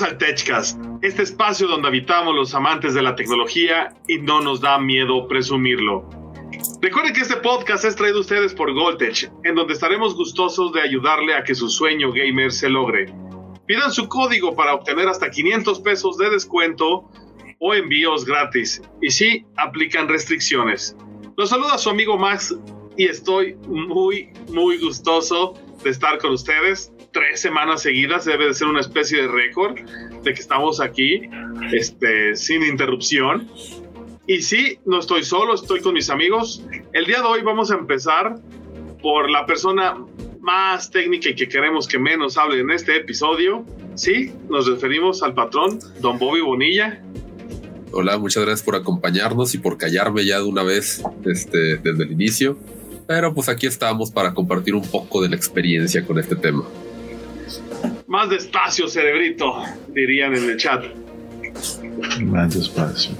Bienvenidos al TechCast, este espacio donde habitamos los amantes de la tecnología y no nos da miedo presumirlo. Recuerden que este podcast es traído a ustedes por Goldtech, en donde estaremos gustosos de ayudarle a que su sueño gamer se logre. Pidan su código para obtener hasta 500 pesos de descuento o envíos gratis. Y sí, aplican restricciones. Los saluda su amigo Max y estoy muy, muy gustoso de estar con ustedes. Tres semanas seguidas debe de ser una especie de récord de que estamos aquí este, sin interrupción. Y sí, no estoy solo, estoy con mis amigos. El día de hoy vamos a empezar por la persona más técnica y que queremos que menos hable en este episodio. Sí, nos referimos al patrón, don Bobby Bonilla. Hola, muchas gracias por acompañarnos y por callarme ya de una vez este, desde el inicio. Pero pues aquí estamos para compartir un poco de la experiencia con este tema. Más despacio, cerebrito, dirían en el chat. Más despacio.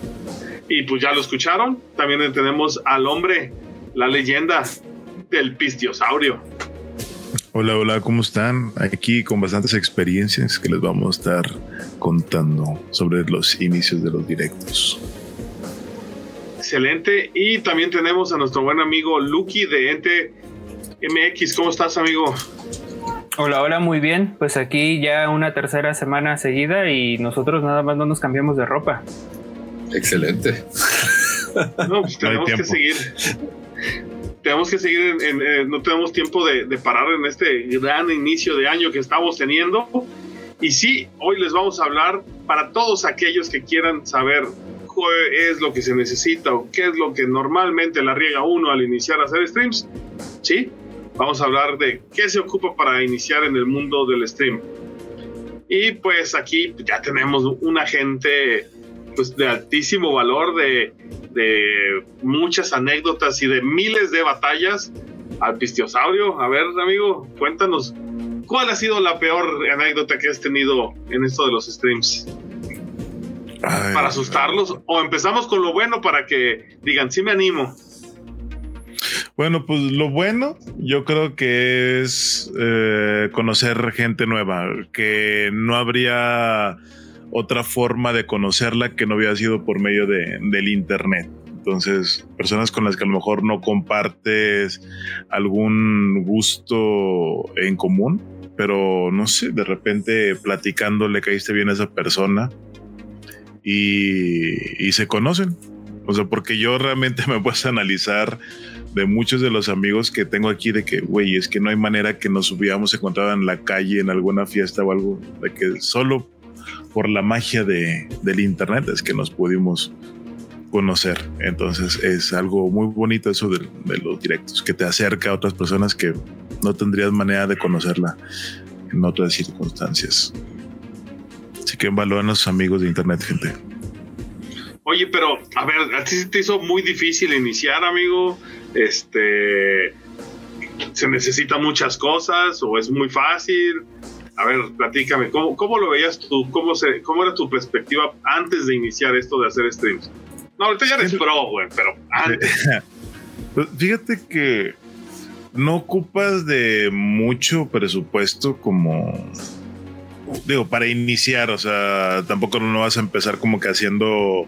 Y pues ya lo escucharon. También tenemos al hombre, la leyenda del pistiosaurio. Hola, hola, ¿cómo están? Aquí con bastantes experiencias que les vamos a estar contando sobre los inicios de los directos. Excelente. Y también tenemos a nuestro buen amigo Lucky de Ente MX. ¿Cómo estás, amigo? Hola, hola, muy bien. Pues aquí ya una tercera semana seguida y nosotros nada más no nos cambiamos de ropa. Excelente. No, pues tenemos que seguir tenemos que seguir, en, no tenemos tiempo de, parar en este gran inicio de año que estamos teniendo. Y sí, hoy les vamos a hablar para todos aquellos que quieran saber qué es lo que se necesita o qué es lo que normalmente la riega uno al iniciar a hacer streams. Sí, vamos a hablar de qué se ocupa para iniciar en el mundo del stream. Y pues aquí ya tenemos una gente pues de altísimo valor, de, de muchas anécdotas y de miles de batallas al pistiosaurio. A ver, amigo, cuéntanos, ¿cuál ha sido la peor anécdota que has tenido en esto de los streams? Para asustarlos o empezamos con lo bueno para que digan, sí me animo. Bueno, pues lo bueno yo creo que es eh, conocer gente nueva, que no habría otra forma de conocerla que no había sido por medio de, del Internet. Entonces, personas con las que a lo mejor no compartes algún gusto en común, pero no sé, de repente platicando le caíste bien a esa persona y, se conocen. O sea, porque yo realmente me puedo analizar de muchos de los amigos que tengo aquí de que, güey, es que no hay manera que nos hubiéramos encontrado en la calle, en alguna fiesta o algo, de que solo por la magia de, del Internet es que nos pudimos conocer. Entonces es algo muy bonito eso de, los directos, que te acerca a otras personas que no tendrías manera de conocerla en otras circunstancias. Así que valoran a sus amigos de Internet, gente. Oye, pero a ver, a ti te hizo muy difícil iniciar, amigo. Este, se necesita muchas cosas o es muy fácil. A ver, platícame, ¿cómo, cómo lo veías tú? ¿Cómo, se, ¿Cómo era tu perspectiva antes de iniciar esto de hacer streams? No, ahorita ya eres pro, güey, pero antes. Pues fíjate que no ocupas de mucho presupuesto como digo, para iniciar, o sea, tampoco no vas a empezar como que haciendo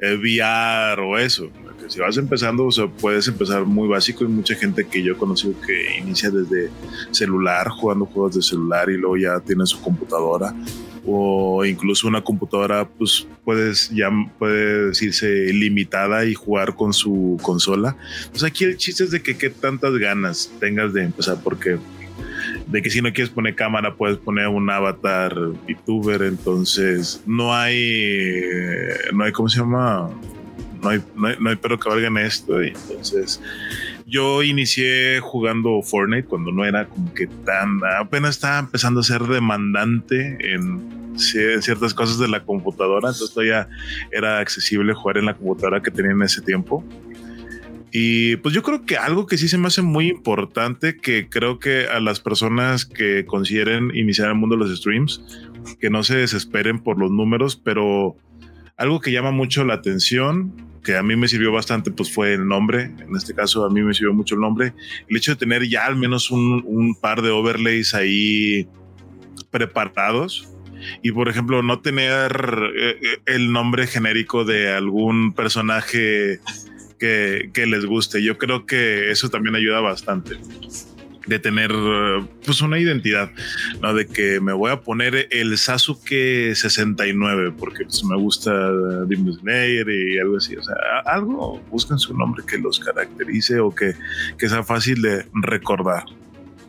eh, VR o eso si vas empezando, o sea, puedes empezar muy básico. Hay mucha gente que yo he conocido que inicia desde celular, jugando juegos de celular y luego ya tiene su computadora o incluso una computadora, pues puedes ya puede decirse limitada y jugar con su consola. Pues aquí el chiste es de que qué tantas ganas tengas de empezar, porque de que si no quieres poner cámara puedes poner un avatar VTuber, entonces no hay, no hay, ¿cómo se llama? no hay, no hay, pero que valgan esto. Y entonces yo inicié jugando Fortnite cuando no era como que tan, apenas estaba empezando a ser demandante en ciertas cosas de la computadora, entonces todavía era accesible jugar en la computadora que tenía en ese tiempo. Y pues yo creo que algo que sí se me hace muy importante, que creo que a las personas que consideren iniciar el mundo de los streams, que no se desesperen por los números, pero algo que llama mucho la atención, que a mí me sirvió bastante, pues fue el nombre. En este caso, a mí me sirvió mucho el nombre. El hecho de tener ya al menos un, par de overlays ahí preparados y por ejemplo no tener eh, eh, el nombre genérico de algún personaje que, que, les guste. Yo creo que eso también ayuda bastante de tener pues una identidad, ¿no? De que me voy a poner el Sasuke 69 porque pues, me gusta Demon Slayer y algo así, o sea, algo, buscan su nombre que los caracterice o que, que sea fácil de recordar.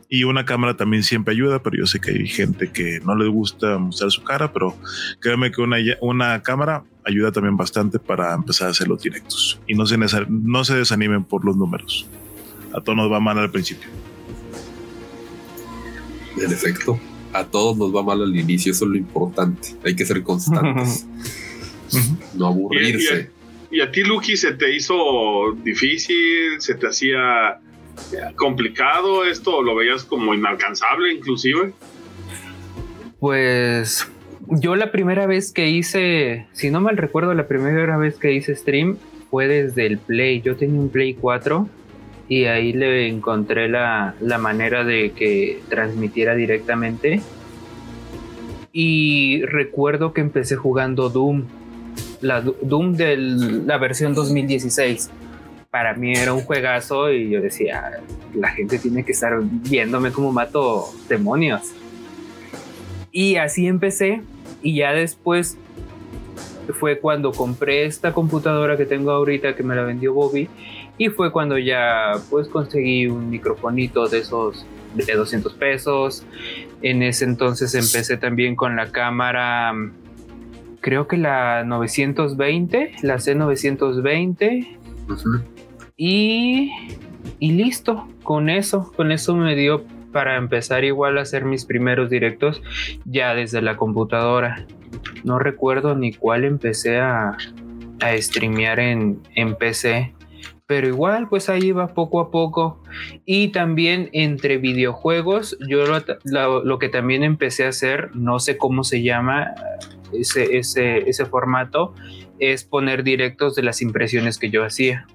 Y una cámara también siempre ayuda, pero yo sé que hay gente que no les gusta mostrar su cara, pero créeme que una, una cámara ayuda también bastante para empezar a hacer los directos. Y no se, no se desanimen por los números. A todos nos va mal al principio. En efecto, a todos nos va mal al inicio, eso es lo importante. Hay que ser constantes. no aburrirse. ¿Y, a, ti, Lucky, se te hizo difícil? ¿Se te hacía complicado esto? ¿Lo veías como inalcanzable inclusive? Pues yo la primera vez que hice, si no mal recuerdo, la primera vez que hice stream fue desde el Play. Yo tenía un Play 4 y ahí le encontré la, manera de que transmitiera directamente. Y recuerdo que empecé jugando Doom, la Doom de la versión 2016. Para mí era un juegazo y yo decía, la gente tiene que estar viéndome como mato demonios. Y así empecé y ya después fue cuando compré esta computadora que tengo ahorita que me la vendió Bobby y fue cuando ya pues conseguí un microfonito de esos de 200 pesos. En ese entonces empecé también con la cámara, creo que la 920, la C920. Y, y listo, con eso, con eso me dio para empezar igual a hacer mis primeros directos ya desde la computadora. No recuerdo ni cuál empecé a, a streamear en, en PC pero igual pues ahí va poco a poco y también entre videojuegos yo lo, que también empecé a hacer no sé cómo se llama ese, ese, ese formato es poner directos de las impresiones que yo hacía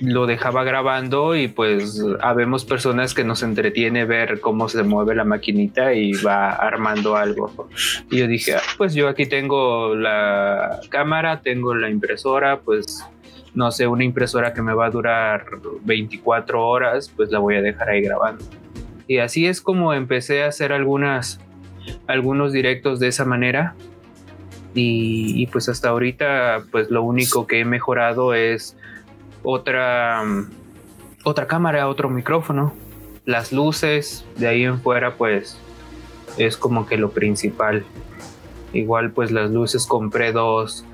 lo dejaba grabando y pues habemos personas que nos entretiene ver cómo se mueve la maquinita y va armando algo. Y yo dije, ah, pues yo aquí tengo la cámara, tengo la impresora, pues no sé, una impresora que me va a durar 24 horas, pues la voy a dejar ahí grabando. Y así es como empecé a hacer algunas, algunos directos de esa manera. Y, y pues hasta ahorita, pues lo único que he mejorado es otra, otra cámara, otro micrófono, las luces, de ahí en fuera pues es como que lo principal. Igual pues las luces compré dos,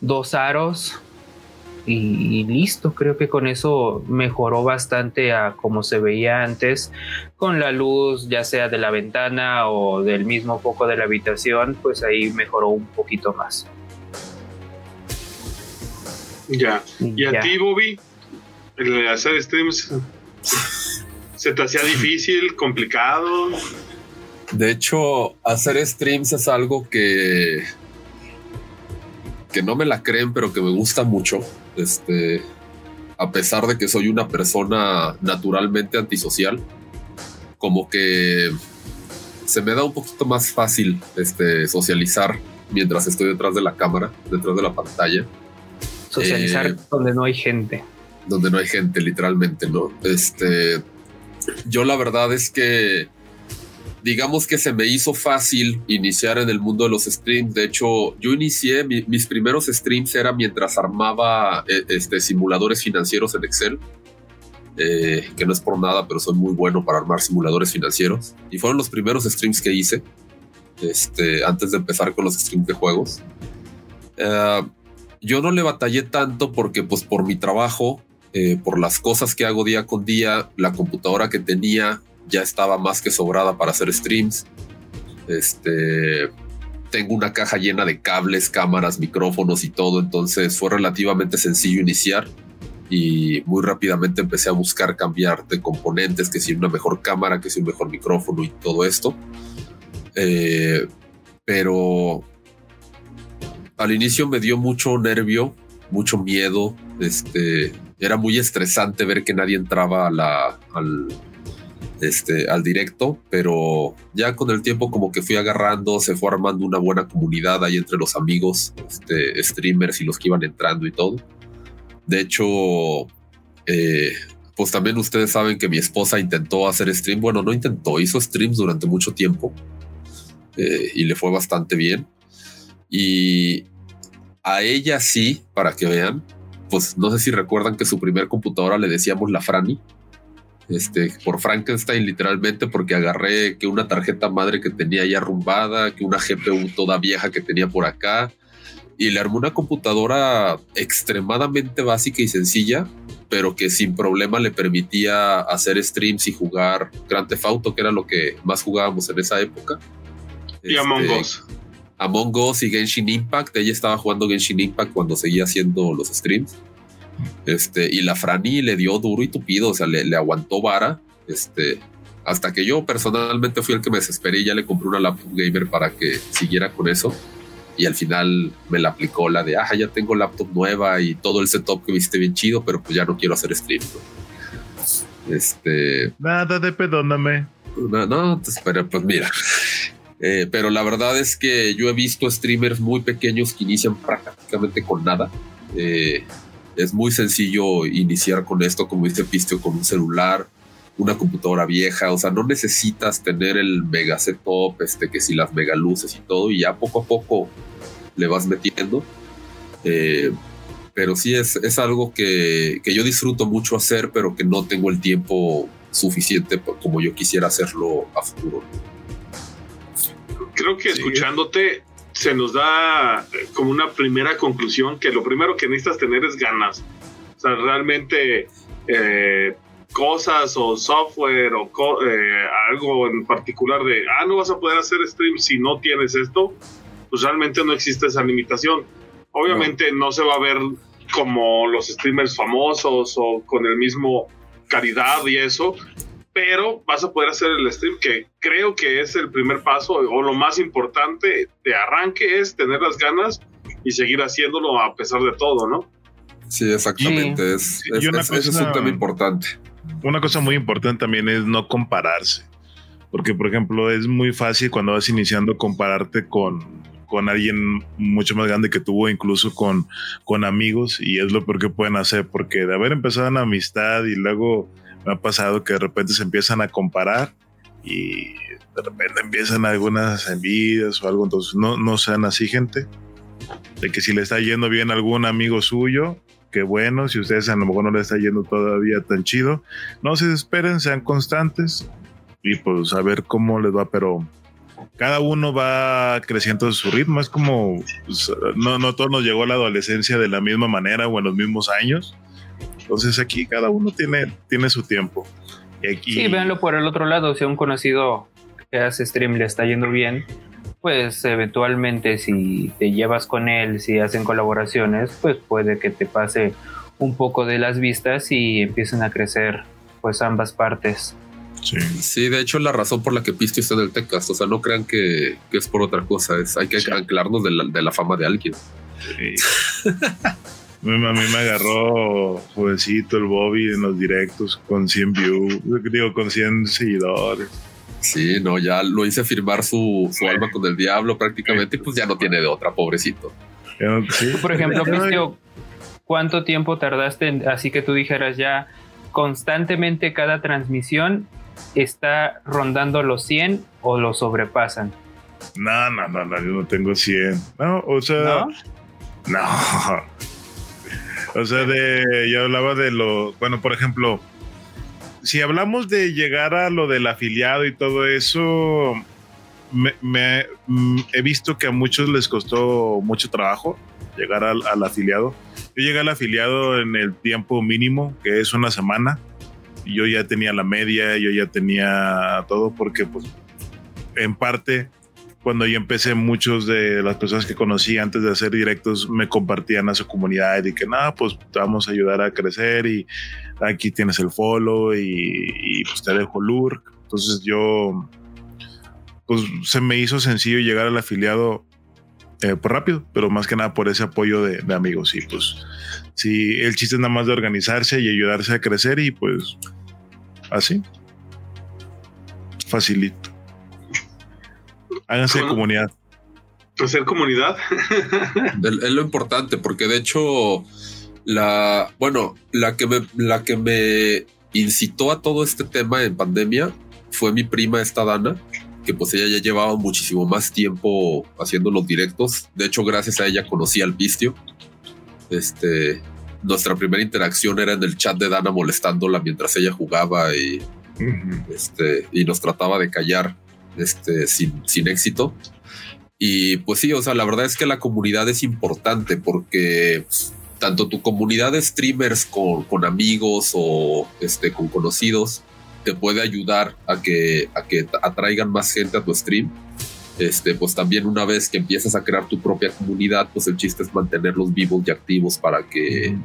dos aros y, listo, creo que con eso mejoró bastante a como se veía antes, con la luz ya sea de la ventana o del mismo foco de la habitación, pues ahí mejoró un poquito más. Ya. ¿Y a ti, Bobby? El hacer streams se te hacía difícil, complicado. De hecho, hacer streams es algo que que no me la creen, pero que me gusta mucho. Este, a pesar de que soy una persona naturalmente antisocial, como que se me da un poquito más fácil este, socializar mientras estoy detrás de la cámara, detrás de la pantalla. Socializar eh, donde no hay gente. Donde no hay gente, literalmente, ¿no? Este, yo la verdad es que, digamos que se me hizo fácil iniciar en el mundo de los streams. De hecho, yo inicié, mis primeros streams era mientras armaba eh, este, simuladores financieros en Excel. Eh, que no es por nada, pero soy muy bueno para armar simuladores financieros. Y fueron los primeros streams que hice este, antes de empezar con los streams de juegos. Uh, yo no le batallé tanto porque pues por mi trabajo, eh, por las cosas que hago día con día, la computadora que tenía ya estaba más que sobrada para hacer streams. Este, tengo una caja llena de cables, cámaras, micrófonos y todo, entonces fue relativamente sencillo iniciar y muy rápidamente empecé a buscar cambiar de componentes, que si una mejor cámara, que si un mejor micrófono y todo esto. Eh, pero al inicio me dio mucho nervio, mucho miedo. Este era muy estresante ver que nadie entraba a la, este, al directo, pero ya con el tiempo como que fui agarrando, se fue armando una buena comunidad ahí entre los amigos, este, streamers y los que iban entrando y todo. De hecho, eh, pues también ustedes saben que mi esposa intentó hacer stream, bueno, no intentó, hizo streams durante mucho tiempo eh, y le fue bastante bien. Y a ella sí, para que vean, pues no sé si recuerdan que su primer computadora le decíamos la Franny este, por Frankenstein literalmente porque agarré que una tarjeta madre que tenía ya arrumbada, que una GPU toda vieja que tenía por acá y le armé una computadora extremadamente básica y sencilla, pero que sin problema le permitía hacer streams y jugar Grand Theft Auto, que era lo que más jugábamos en esa época. Y Among este, Us. Among Us y Genshin Impact. Ella estaba jugando Genshin Impact cuando seguía haciendo los streams. Este, y la Franny le dio duro y tupido, o sea, le, aguantó vara. Este, hasta que yo personalmente fui el que me desesperé y ya le compré una laptop gamer para que siguiera con eso. Y al final me la aplicó la de, ah, ya tengo laptop nueva y todo el setup que viste bien chido, pero pues ya no quiero hacer stream. Este. Nada de perdóname. No, no, pues, pero pues mira. Eh, pero la verdad es que yo he visto streamers muy pequeños que inician prácticamente con nada. Eh, es muy sencillo iniciar con esto, como dice Pistio, con un celular, una computadora vieja, o sea, no necesitas tener el mega setup, este, que si las mega luces y todo, y ya poco a poco le vas metiendo. Eh, pero sí es, es algo que, que, yo disfruto mucho hacer, pero que no tengo el tiempo suficiente como yo quisiera hacerlo a futuro. Creo que escuchándote se nos da eh, como una primera conclusión que lo primero que necesitas tener es ganas. O sea, realmente eh, cosas o software o eh, algo en particular de, ah, no vas a poder hacer stream si no tienes esto, pues realmente no existe esa limitación. Obviamente no, no se va a ver como los streamers famosos o con el mismo caridad y eso, pero vas a poder hacer el stream que creo que es el primer paso o lo más importante de arranque es tener las ganas y seguir haciéndolo a pesar de todo, ¿no? Sí, exactamente. Es, es, un tema importante. Una cosa muy importante también es no compararse. Porque, por ejemplo, es muy fácil cuando vas iniciando compararte con, con alguien mucho más grande que tú, incluso con, con amigos, y es lo peor que pueden hacer, porque de haber empezado una amistad y luego me ha pasado que de repente se empiezan a comparar y de repente empiezan algunas envidias o algo, entonces no, no sean así gente, de que si le está yendo bien a algún amigo suyo, qué bueno, si ustedes a lo mejor no le está yendo todavía tan chido, no se desesperen, sean constantes y pues a ver cómo les va, pero cada uno va creciendo a su ritmo, es como, pues, no, no todos nos llegó la adolescencia de la misma manera o en los mismos años, entonces aquí cada uno tiene, tiene su tiempo. Y aquí... Sí, véanlo por el otro lado, si a un conocido que hace stream le está yendo bien, pues eventualmente si te llevas con él, si hacen colaboraciones, pues puede que te pase un poco de las vistas y empiecen a crecer pues ambas partes. Sí. sí, de hecho la razón por la que Pisti está en el Tecast, o sea, no crean que, es por otra cosa, es hay que anclarnos de la, de la, fama de alguien. Sí. A mí me agarró jovencito el Bobby en los directos con 100 views, digo, con 100 seguidores. Sí, no, ya lo hice firmar su, su alma con el diablo prácticamente y pues ya no tiene de otra, pobrecito. por ejemplo, Pistio, ¿cuánto tiempo tardaste así que tú dijeras ya constantemente cada transmisión está rondando los 100 o lo sobrepasan? No, no, no, no, yo no tengo 100. No, o sea, no, no. O sea, de, yo hablaba de lo, bueno, por ejemplo, si hablamos de llegar a lo del afiliado y todo eso, me, mm, he visto que a muchos les costó mucho trabajo llegar al, afiliado. Yo llegué al afiliado en el tiempo mínimo, que es una semana. Yo ya tenía la media, yo ya tenía todo, porque pues en parte cuando yo empecé, muchos de las personas que conocí antes de hacer directos me compartían a su comunidad y que nada, pues te vamos a ayudar a crecer y aquí tienes el follow y, pues te dejo lurk. Entonces yo, pues se me hizo sencillo llegar al afiliado eh, por rápido, pero más que nada por ese apoyo de, de amigos. Y pues, sí, el chiste es nada más de organizarse y ayudarse a crecer y pues así. facilito. Háganse Bueno. comunidad. Hacer comunidad. Es lo importante, porque de hecho, la, bueno, la que me, la que me incitó a todo este tema en pandemia fue mi prima esta Dana, que pues ella ya llevaba muchísimo más tiempo haciendo los directos. De hecho, gracias a ella conocí al Pistio. Este, nuestra primera interacción era en el chat de Dana molestándola mientras ella jugaba y este, y nos trataba de callar este, sin, sin éxito. Y pues sí, o sea, la verdad es que la comunidad es importante porque pues, tanto tu comunidad de streamers con, con amigos o este, con conocidos te puede ayudar a que, a que atraigan más gente a tu stream. Este, pues también una vez que empiezas a crear tu propia comunidad, pues el chiste es mantenerlos vivos y activos para que,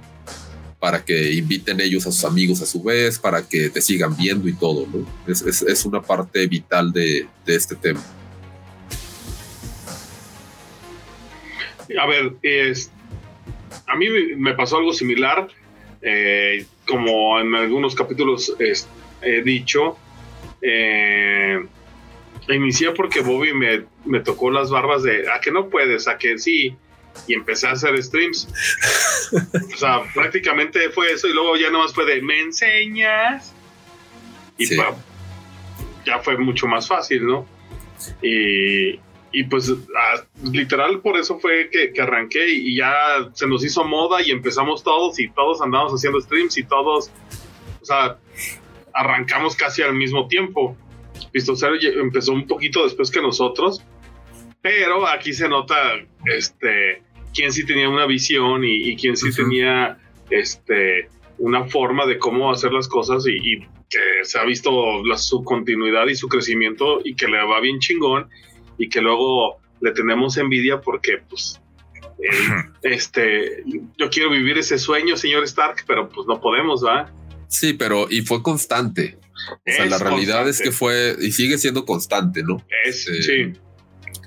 para que inviten ellos a sus amigos a su vez, para que te sigan viendo y todo, ¿no? Es, es- es una parte vital de, de este tema. A ver, es, a mí me- pasó algo similar, eh, como en algunos capítulos he dicho. eh, inicié porque Bobby me, me tocó las barbas de a que no puedes, a que sí, y empecé a hacer streams. o sea, prácticamente fue eso, y luego ya nomás fue de me enseñas, y Sí. pa- ya fue mucho más fácil, ¿no? Y, y pues ah, literal por eso fue que, que arranqué y, y ya se nos hizo moda y empezamos todos y todos andamos haciendo streams y todos, o sea, arrancamos casi al mismo tiempo. Pistocero empezó un poquito después que nosotros, pero aquí se nota este quién sí tenía una visión y, y quién sí Ujú. tenía este una forma de cómo hacer las cosas y, y que se ha visto la, su continuidad y su crecimiento y que le va bien chingón y que luego le tenemos envidia porque pues él, este yo quiero vivir ese sueño señor Stark pero pues no podemos va Sí, pero y fue constante. O sea, Es la realidad es constante. que fue y sigue siendo constante, ¿no? es Sí. sí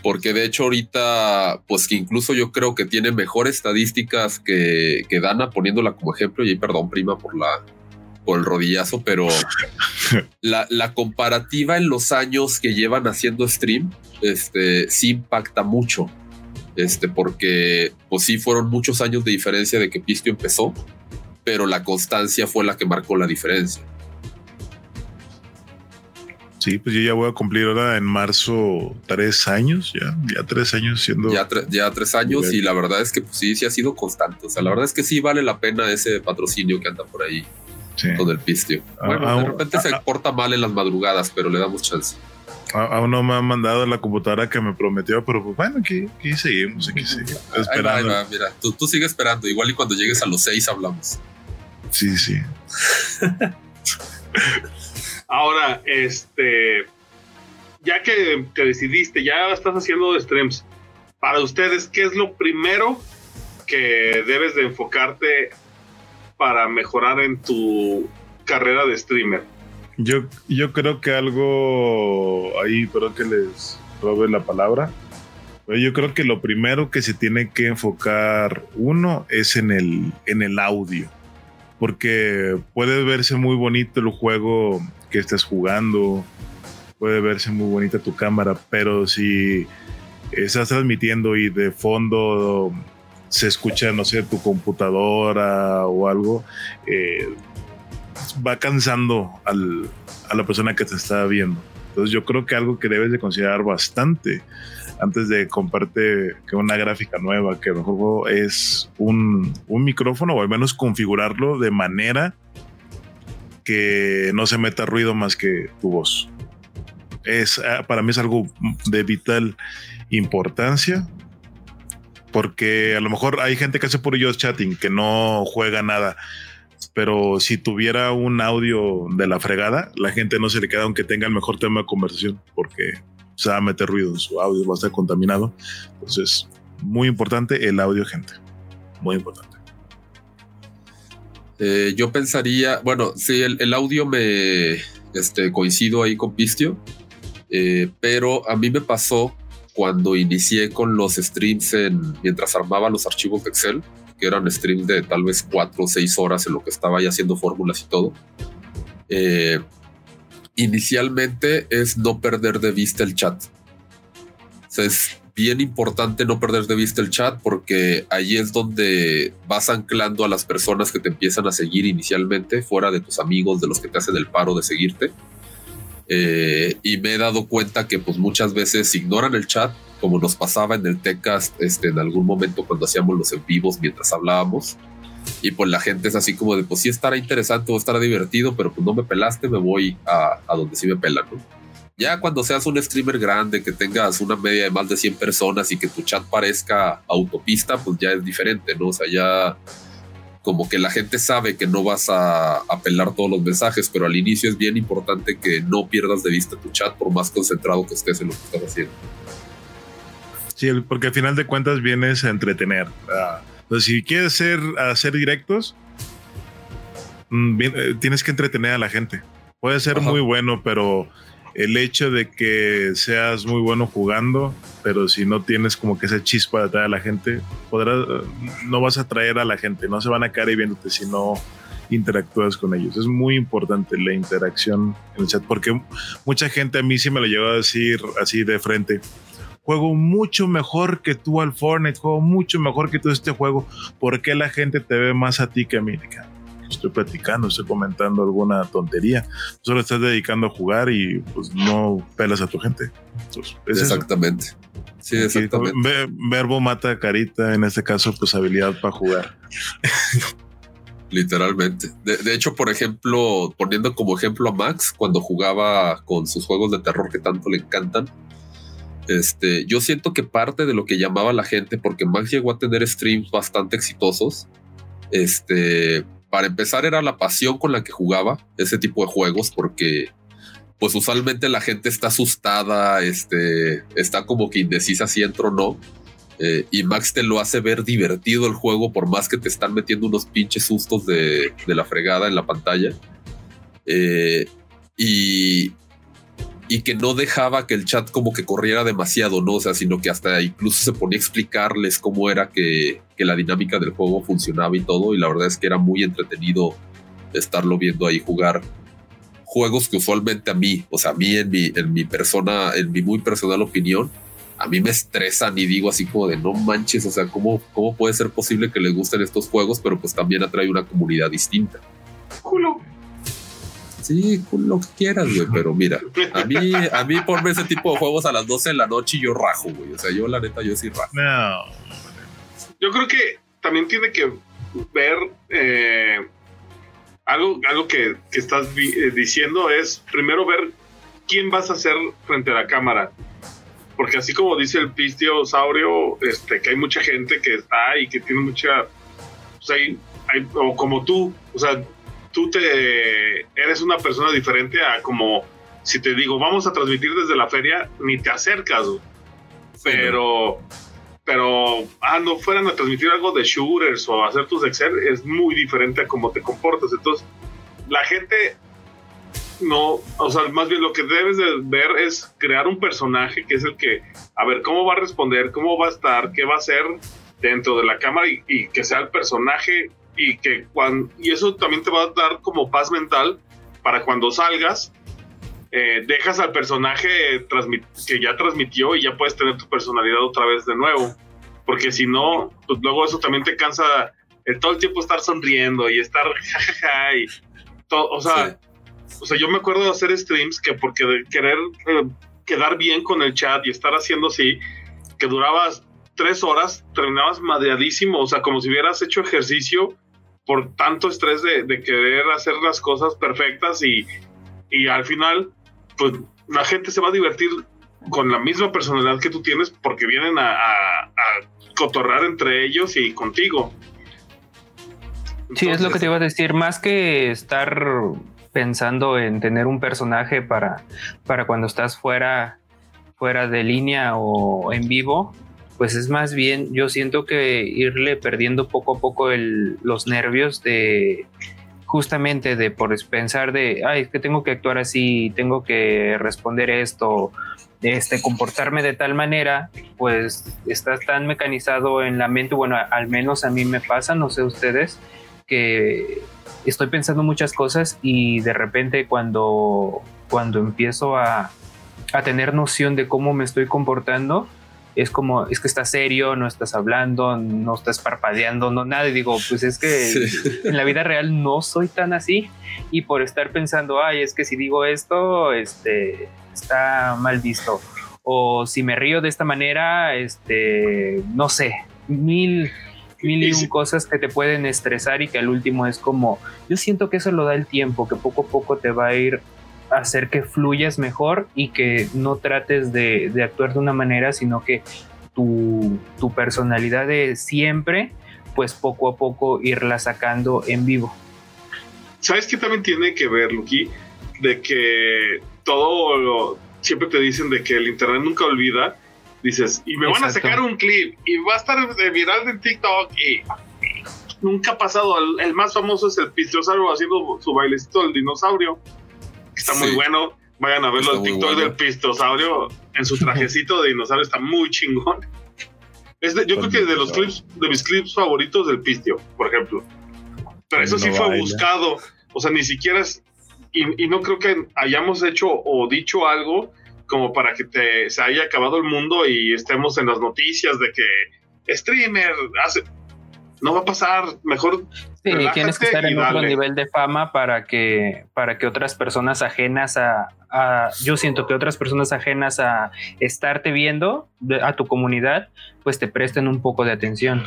Porque de hecho ahorita, pues que incluso yo creo que tiene mejores estadísticas que, que Dana, poniéndola como ejemplo, y perdón, prima, por la por el rodillazo, pero la, la comparativa en los años que llevan haciendo stream, este, sí impacta mucho. Este, porque pues sí fueron muchos años de diferencia de que Pistio empezó, pero la constancia fue la que marcó la diferencia. Sí, pues yo ya voy a cumplir ahora en marzo tres años, ya, ya tres años siendo. Ya, tre- ya tres años y la verdad es que pues, sí, sí ha sido constante. O sea, la verdad es que sí vale la pena ese patrocinio que anda por ahí Sí. con el pistio. Ah, Bueno, ah, de repente se ah, porta mal en las madrugadas, pero le damos chance. Aún no me han mandado la computadora que me prometió, pero pues bueno, aquí, aquí seguimos, aquí seguimos. Ahí va, ahí Esperando. va, mira, tú, tú sigue esperando. Igual y cuando llegues a los seis hablamos. Sí, sí. Ahora, este, ya que te decidiste, ya estás haciendo streams, para ustedes, ¿qué es lo primero que debes de enfocarte para mejorar en tu carrera de streamer? Yo, yo creo que algo ahí, perdón que les robe la palabra. Yo creo que lo primero que se tiene que enfocar uno es en el, en el audio. Porque puede verse muy bonito el juego que estés jugando, puede verse muy bonita tu cámara, pero si estás transmitiendo y de fondo se escucha, no sé, tu computadora o algo, eh, va cansando al- a la persona que te está viendo. Entonces yo creo que algo que debes de considerar bastante antes de comprarte que una gráfica nueva, que mejor es un micrófono o al menos configurarlo de manera que no se meta ruido más que tu voz. Es, ah, para mí es algo de vital importancia porque a lo mejor hay gente que hace puro yo chatting, que no juega nada. Pero si tuviera un audio de la fregada, la gente no se le queda aunque tenga el mejor tema de conversación, porque se va a meter ruido su audio, va a estar contaminado. Entonces, muy importante el audio, gente. Muy importante. Eh, yo pensaría, bueno, sí, el, el audio me este, coincido ahí con Pistio, eh, pero a mí me pasó cuando inicié con los streams en, mientras armaba los archivos de Excel, que eran streams de tal vez cuatro o seis horas en lo que estaba ya haciendo fórmulas y todo. Eh, inicialmente es no perder de vista el chat. O sea, es bien importante no perder de vista el chat porque ahí es donde vas anclando a las personas que te empiezan a seguir inicialmente, fuera de tus amigos, de los que te hacen el paro de seguirte. Eh, y me he dado cuenta que pues muchas veces ignoran el chat, como nos pasaba en el TechCast este, en algún momento cuando hacíamos los en vivos mientras hablábamos. Y pues la gente es así como de, pues sí estará interesante o estará divertido, pero pues no me pelaste, me voy a, a donde sí me pelan, ¿no? Ya cuando seas un streamer grande, que tengas una media de más de 100 personas y que tu chat parezca autopista, pues ya es diferente, ¿no? O sea, ya como que la gente sabe que no vas a apelar todos los mensajes, pero al inicio es bien importante que no pierdas de vista tu chat por más concentrado que estés en lo que estás haciendo. Sí, porque al final de cuentas vienes a entretener. Entonces, si quieres ser, hacer directos, mm, eh, tienes que entretener a la gente. Puede ser muy bueno, pero el hecho de que seas muy bueno jugando, pero si no tienes como que esa chispa de atraer a la gente, no vas a atraer a la gente, no se van a ahí viéndote si no interactúas con ellos. Es muy importante la interacción en el chat, porque mucha gente a mí sí me lo llegó a decir así de frente. Juego mucho mejor que tú al Fortnite, juego mucho mejor que tú este juego. ¿Por qué la gente te ve más a ti que a mí? Estoy platicando, estoy comentando alguna tontería. Solo estás dedicando a jugar y pues no pelas a tu gente. exactamente. Sí, exactamente. verbo mata carita, en este caso, pues habilidad para jugar. Literalmente. De, hecho, por ejemplo, poniendo como ejemplo a Max, cuando jugaba con sus juegos de terror que tanto le encantan, este, yo siento que parte de lo que llamaba la gente, porque Max llegó a tener streams bastante exitosos, este, para empezar era la pasión con la que jugaba ese tipo de juegos porque pues usualmente la gente está asustada, este, está como que indecisa si entro o no. Eh, y Max te lo hace ver divertido el juego por más que te están metiendo unos pinches sustos de, la fregada en la pantalla. Eh, y, y que no dejaba que el chat como que corriera demasiado, ¿no? O sea, sino que hasta incluso se ponía a explicarles cómo era que, la dinámica del juego funcionaba y todo, y la verdad es que era muy entretenido estarlo viendo ahí jugar juegos que usualmente a mí, o sea, a mí en mi, en mi persona, en mi muy personal opinión, a mí me estresan y digo así como de no manches, o sea, ¿cómo, cómo puede ser posible que les gusten estos juegos, pero pues también atrae una comunidad distinta? Culo. Sí, lo que quieras, güey, pero mira, a mí, a mí ponme ese tipo de juegos a las 12 de la noche y yo rajo, güey. O sea, yo la neta, yo sí rajo. No. Yo creo que también tiene que ver eh, algo, algo que, estás eh, diciendo es primero ver quién vas a ser frente a la cámara. Porque así como dice el pistio saurio, este, que hay mucha gente que está y que tiene mucha. Pues hay, o como tú, o sea, tú te eres una persona diferente a como si te digo vamos a transmitir desde la feria ni te acercas pero pero ah no fueran a transmitir algo de shooters o hacer tus excel es muy diferente a cómo te comportas. Entonces la gente no, o sea, más bien lo que debes de ver es crear un personaje que es el que, a ver, cómo va a responder, cómo va a estar, qué va a hacer dentro de la cámara y que sea el personaje y que cuando, y eso también te va a dar como paz mental para cuando salgas, eh, dejas al personaje que ya transmitió y ya puedes tener tu personalidad otra vez de nuevo. Porque si no, pues luego eso también te cansa todo el tiempo estar sonriendo y estar jajaja y todo, o sea, o sea, yo me acuerdo de hacer streams que porque de querer eh, quedar bien con el chat y estar haciendo así, que durabas tres horas, terminabas madreadísimo, o sea, como si hubieras hecho ejercicio por tanto estrés de, querer hacer las cosas perfectas y, al final, pues la gente se va a divertir con la misma personalidad que tú tienes porque vienen a, cotorrar entre ellos y contigo. sí, es lo que te iba a decir, más que estar pensando en tener un personaje para, para cuando estás fuera, fuera de línea o en vivo, pues es más bien, yo siento que irle perdiendo poco a poco los nervios de justamente de por pensar de, ay, es que tengo que actuar así, tengo que responder esto, este, comportarme de tal manera, pues estás tan mecanizado en la mente, bueno, al menos a mí me pasa, no sé ustedes, que estoy pensando muchas cosas y de repente cuando cuando empiezo a, a tener noción de cómo me estoy comportando, es como, es que estás serio, no estás hablando, no estás parpadeando, no nada. Y digo, pues es que en la vida real no soy tan así. Y por estar pensando, ay, es que si digo esto, este, está mal visto. O si me río de esta manera, este, no sé, mil, mil y un cosas que te pueden estresar y que al último es como, yo siento que eso lo da el tiempo, que poco a poco te va a ir hacer que fluyas mejor y que no trates de, actuar de una manera, sino que tu, personalidad de siempre, pues poco a poco irla sacando en vivo. ¿Sabes qué también tiene que ver, Lucky? De que todo lo, siempre te dicen de que el internet nunca olvida. Dices, y me van a sacar un clip y va a estar viral en TikTok y nunca ha pasado. El, más famoso es el Pistiosaurio haciendo su bailecito del dinosaurio está muy bueno. Vayan a verlo el TikTok del pistosaurio en su trajecito de dinosaurio, está muy chingón. yo creo que de los clips, de mis clips favoritos del pistio, por ejemplo. Pero eso sí fue buscado. O sea, ni siquiera es. Y, no creo que hayamos hecho o dicho algo como para que te, se haya acabado el mundo y estemos en las noticias de que streamer hace no va a pasar, mejor. Sí, tienes que estar en otro nivel de fama para que, para que otras personas ajenas a, yo siento que otras personas ajenas a estarte viendo, a tu comunidad, pues te presten un poco de atención.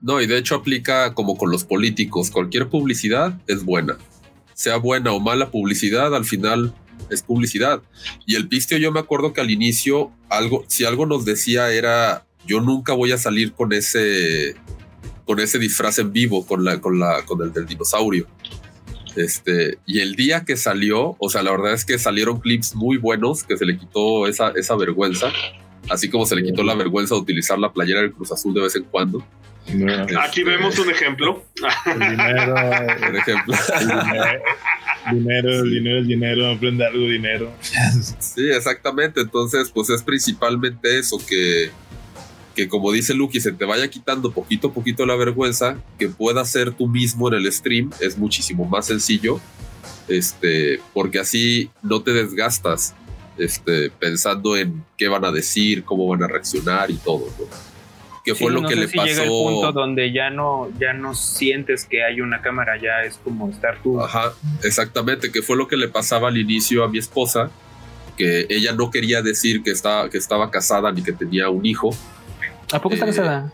No, y de hecho aplica como con los políticos, cualquier publicidad es buena. Sea buena o mala publicidad, al final es publicidad. Y el pistio yo me acuerdo que al inicio algo, si algo nos decía era, yo nunca voy a salir con ese con ese disfraz en vivo, con, la, con, la, con el del dinosaurio. Este, y el día que salió, o sea, la verdad es que salieron clips muy buenos, que se le quitó esa, esa vergüenza, así como se le quitó la vergüenza de utilizar la playera del Cruz Azul de vez en cuando. Aquí este, vemos un ejemplo. El dinero, el ejemplo. El dinero, el dinero, el dinero, aprende algo dinero. Sí, exactamente. Entonces, pues es principalmente eso que que como dice Lucky, se te vaya quitando poquito a poquito la vergüenza, que puedas ser tú mismo en el stream, es muchísimo más sencillo, este, porque así no te desgastas este, pensando en qué van a decir, cómo van a reaccionar y todo, ¿Qué fue lo que le pasó? Llega el punto donde ya no, ya no sientes que hay una cámara, ya es como estar tú. Ajá, exactamente, que fue lo que le pasaba al inicio a mi esposa, que ella no quería decir que estaba, que estaba casada ni que tenía un hijo, ¿A poco está eh, casada?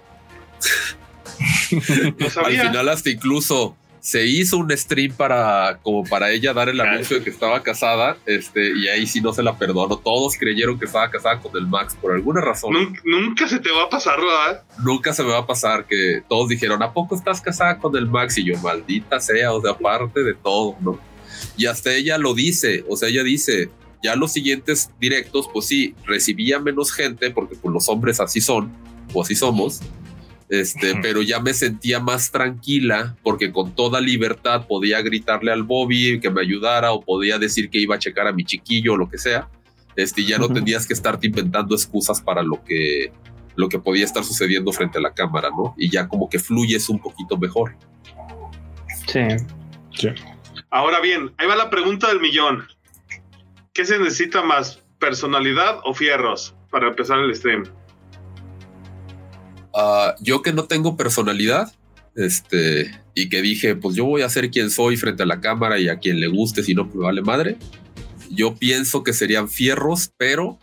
Al final hasta incluso se hizo un stream para como para ella dar el anuncio de que estaba casada, este, y ahí sí no se la perdono. Todos creyeron que estaba casada con el Max por alguna razón. Nunca, se te va a pasar, ¿verdad? Nunca se me va a pasar que todos dijeron, ¿a poco estás casada con el Max? Y yo, maldita sea, o sea, aparte de todo, ¿no? Y hasta ella lo dice, o sea, ella dice, ya los siguientes directos, pues sí, recibía menos gente, porque pues los hombres así son, o así somos, este, pero ya me sentía más tranquila porque con toda libertad podía gritarle al Bobby que me ayudara o podía decir que iba a checar a mi chiquillo o lo que sea. Este, ya no tenías que estarte inventando excusas para lo que, lo que podía estar sucediendo frente a la cámara, ¿no? Y ya como que fluyes un poquito mejor. Sí. sí. Ahora bien, ahí va la pregunta del millón. ¿Qué se necesita más, personalidad o fierros para empezar el stream? Ah, yo que no tengo personalidad, este, y que dije, pues yo voy a ser quien soy frente a la cámara y a quien le guste, si no, me vale madre. Yo pienso que serían fierros, pero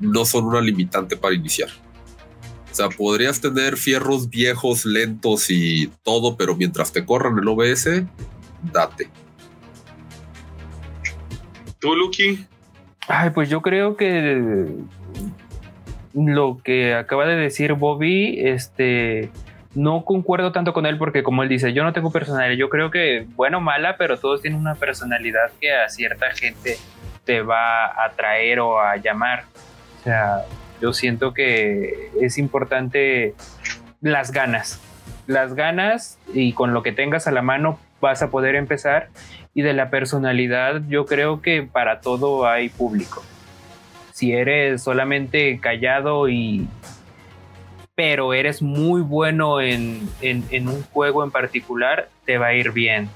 no son una limitante para iniciar. O sea, podrías tener fierros viejos, lentos y todo, pero mientras te corran el OBS, date. ¿Tú, Lucky? Ay, pues yo creo que lo que acaba de decir Bobby, este, no concuerdo tanto con él porque como él dice, yo no tengo personalidad, yo creo que bueno o mala, pero todos tienen una personalidad que a cierta gente te va a atraer o a llamar. O sea, yo siento que es importante las ganas, las ganas y con lo que tengas a la mano vas a poder empezar. Y de la personalidad yo creo que para todo hay público si eres solamente callado y pero eres muy bueno en, un juego en particular, te va a ir bien.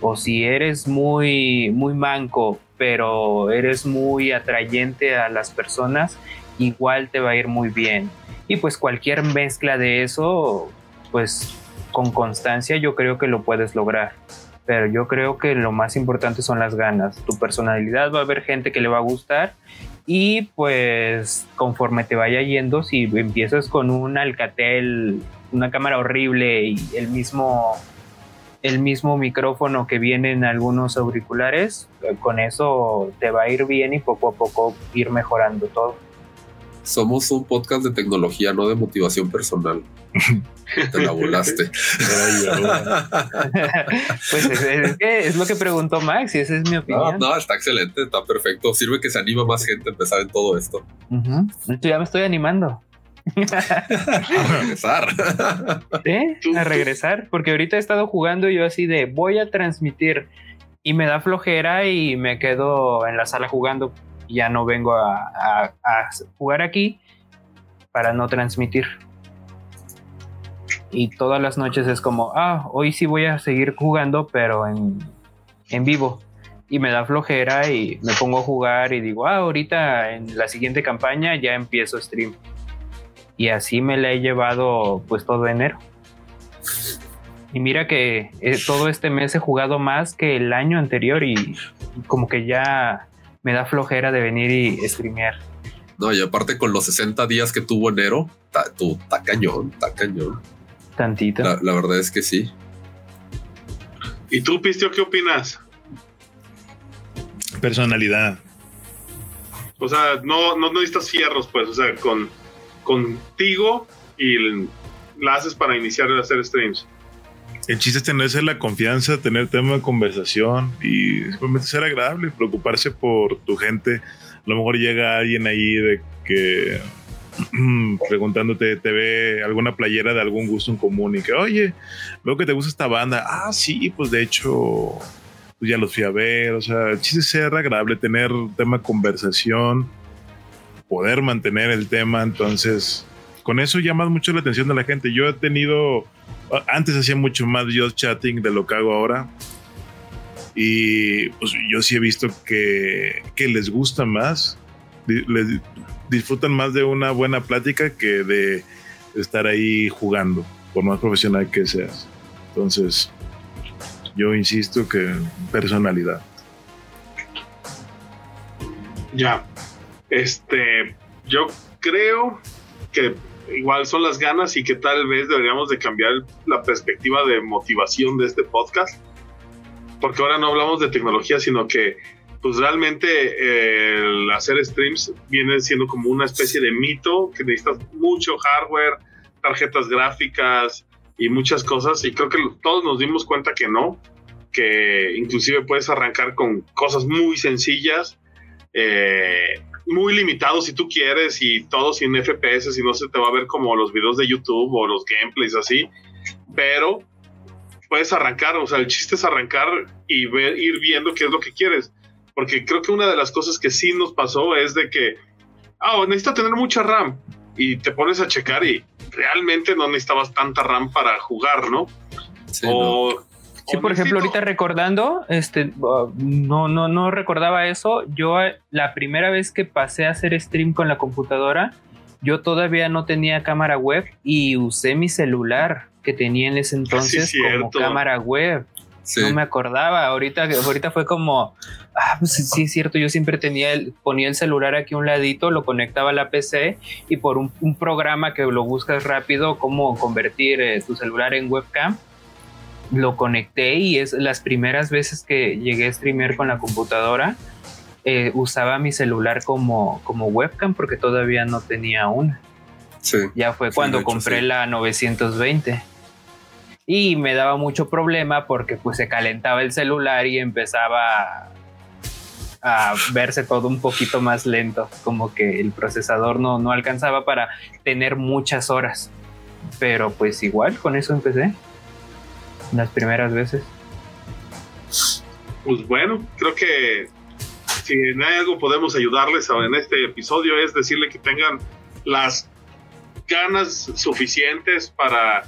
O si eres muy, muy manco pero eres muy atrayente a las personas, igual te va a ir muy bien. Y pues cualquier mezcla de eso, pues con constancia yo creo que lo puedes lograr. Pero yo creo que lo más importante son las ganas. Tu personalidad va a haber gente que le va a gustar y pues conforme te vaya yendo, si empiezas con un Alcatel, una cámara horrible y el mismo el mismo micrófono que viene en algunos auriculares, con eso te va a ir bien y poco a poco ir mejorando todo. Somos un podcast de tecnología, no de motivación personal. Te la volaste. pues es, es, lo que preguntó Max y esa es mi opinión. No, está excelente, está perfecto. Sirve que se anima más gente a empezar en todo esto. ya me estoy animando. a regresar. A regresar, porque ahorita he estado jugando yo así de voy a transmitir y me da flojera y me quedo en la sala jugando. Ya no vengo a, jugar aquí para no transmitir. Y todas las noches es como, ah, hoy sí voy a seguir jugando, pero en, en vivo y me da flojera y me pongo a jugar y digo, ah, ahorita en la siguiente campaña ya empiezo stream y así me la he llevado pues todo enero. Y mira que eh, todo este mes he jugado más que el año anterior y, como que ya me da flojera de venir y streamear. No, y aparte con los 60 días que tuvo enero, está cañón, está cañón. Tantito. La, verdad es que sí. ¿Y tú, Pistio, qué opinas? Personalidad. O sea, no, no necesitas fierros, pues, o sea, con contigo y la haces para iniciar a hacer streams. El chiste es tenerse la confianza, tener tema de conversación y simplemente ser agradable, preocuparse por tu gente. A lo mejor llega alguien ahí de que preguntándote, te ve alguna playera de algún gusto en común y que, oye, veo que te gusta esta banda. Ah, sí, pues de hecho, pues ya los fui a ver. O sea, el chiste es ser agradable, tener tema de conversación poder mantener el tema. Entonces, con eso llama mucho la atención de la gente. Yo he tenido, antes hacía mucho más yo chatting de lo que hago ahora. Y pues yo sí he visto que, que les gusta más, les disfrutan más de una buena plática que de estar ahí jugando, por más profesional que seas. Entonces, yo insisto que personalidad. Ya, este, yo creo que igual son las ganas y que tal vez deberíamos de cambiar la perspectiva de motivación de este podcast, porque ahora no hablamos de tecnología, sino que pues realmente eh, el hacer streams viene siendo como una especie de mito, que necesitas mucho hardware, tarjetas gráficas y muchas cosas, y creo que todos nos dimos cuenta que no, que inclusive puedes arrancar con cosas muy sencillas. Eh, muy limitado si tú quieres y todo sin FPS y no se te va a ver como los videos de YouTube o los gameplays así, pero puedes arrancar, o sea, el chiste es arrancar y ver, ir viendo qué es lo que quieres, porque creo que una de las cosas que sí nos pasó es de que, ah, necesito tener mucha RAM. Y te pones a checar y realmente no necesitabas tanta RAM para jugar, ¿no? o, Sí, por ejemplo, ahorita recordando, este, no, no, no recordaba eso. Yo eh, la primera vez que pasé a hacer stream con la computadora, yo todavía no tenía cámara web y usé mi celular que tenía en ese entonces como cámara web. No me acordaba. Ahorita, ahorita fue como, ah, pues sí es cierto. Yo siempre tenía el, ponía el celular aquí a un ladito, lo conectaba a la PC y por un, programa que lo buscas rápido, cómo convertir eh, tu celular en webcam lo conecté y es las primeras veces que llegué a streamear con la computadora, eh, usaba mi celular como, como webcam porque todavía no tenía una. ya fue cuando compré la 920. Y me daba mucho problema porque pues se calentaba el celular y empezaba a verse todo un poquito más lento, como que el procesador no, no alcanzaba para tener muchas horas. Pero pues igual con eso empecé las primeras veces. Pues bueno, creo que si en algo podemos ayudarles en este episodio es decirle que tengan las ganas suficientes para,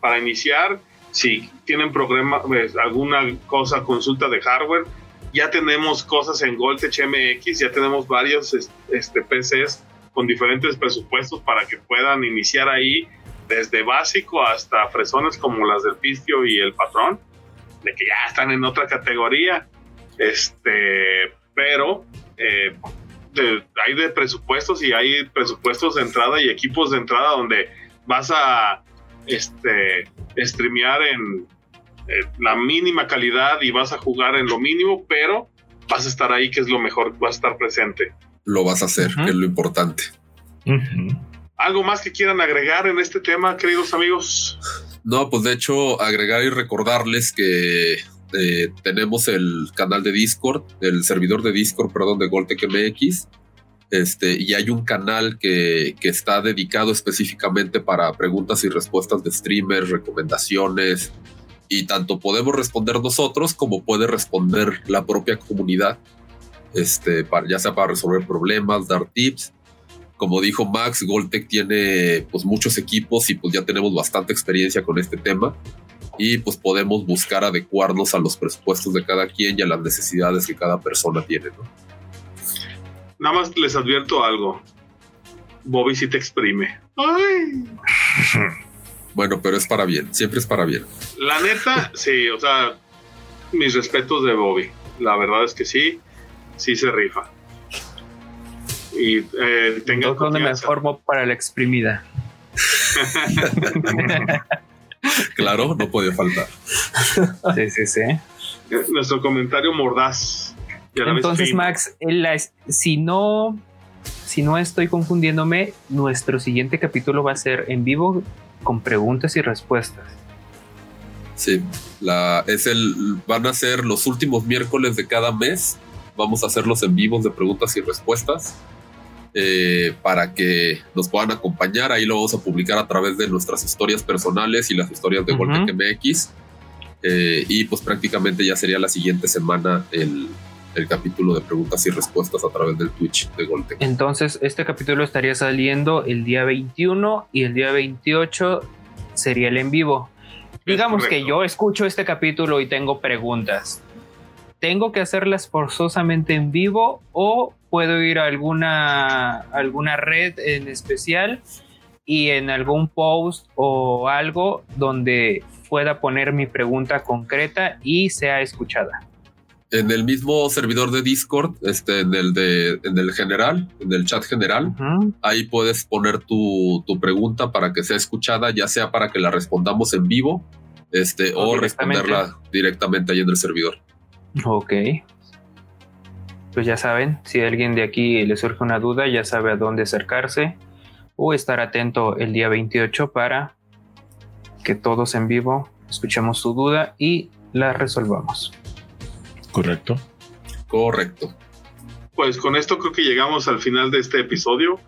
para iniciar. Si tienen problema, pues, alguna cosa, consulta de hardware, ya tenemos cosas en Goltech MX, ya tenemos varios este, PCs con diferentes presupuestos para que puedan iniciar ahí desde básico hasta fresones como las del Pistio y el Patrón, de que ya están en otra categoría. Este, pero eh, hay de presupuestos y hay presupuestos de entrada y equipos de entrada donde vas a este, streamear en eh, la mínima calidad y vas a jugar en lo mínimo, pero vas a estar ahí, que es lo mejor, vas a estar presente. Lo vas a hacer, que es lo importante. ¿Algo más que quieran agregar en este tema, queridos amigos? No, pues de hecho, agregar y recordarles que eh, tenemos el canal de Discord, el servidor de Discord, perdón, de Goltec MX. Este, y hay un canal que, que, está dedicado específicamente para preguntas y respuestas de streamers, recomendaciones, y tanto podemos responder nosotros como puede responder la propia comunidad, este, para, ya sea para resolver problemas, dar tips. Como dijo Max, Goltec tiene pues muchos equipos y pues ya tenemos bastante experiencia con este tema y pues podemos buscar adecuarnos a los presupuestos de cada quien y a las necesidades que cada persona tiene. ¿no? Nada más les advierto algo. Bobby sí te exprime. Ay. Bueno, pero es para bien, siempre es para bien. La neta, sí, o sea, mis respetos de Bobby. La verdad es que sí, sí se rifa. Y eh, tenga donde me formo para la exprimida. claro, no puede faltar. Sí, sí, sí. Nuestro comentario mordaz. Entonces, Max, si no, si no estoy confundiéndome, nuestro siguiente capítulo va a ser en vivo con preguntas y respuestas. Sí, la, es el, van a ser los últimos miércoles de cada mes. Vamos a hacerlos en vivos de preguntas y respuestas. Eh, para que nos puedan acompañar. Ahí lo vamos a publicar a través de nuestras historias personales y las historias de uh MX. Eh, y pues prácticamente ya sería la siguiente semana el, el, capítulo de preguntas y respuestas a través del Twitch de Goltec. Entonces, este capítulo estaría saliendo el día 21 y el día 28 sería el en vivo. Digamos que yo escucho este capítulo y tengo preguntas. ¿Tengo que hacerlas forzosamente en vivo o puedo ir a alguna, alguna red en especial y en algún post o algo donde pueda poner mi pregunta concreta y sea escuchada? En el mismo servidor de Discord, este, en el de, en el general, en el chat general, ahí puedes poner tu, tu, pregunta para que sea escuchada, ya sea para que la respondamos en vivo, este, o, o responderla directamente ahí en el servidor. Ok. Pues ya saben, si a alguien de aquí le surge una duda, ya sabe a dónde acercarse o estar atento el día 28 para que todos en vivo escuchemos su duda y la resolvamos. Correcto. Correcto. Pues con esto creo que llegamos al final de este episodio.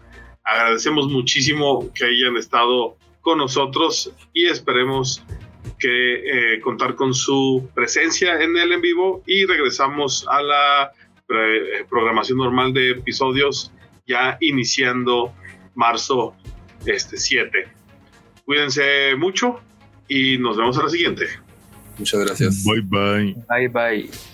Agradecemos muchísimo que hayan estado con nosotros y esperemos que eh, contar con su presencia en el en vivo y regresamos a la eh, programación normal de episodios ya iniciando marzo este 7. Cuídense mucho y nos vemos a la siguiente. Muchas gracias. Bye bye. Bye bye.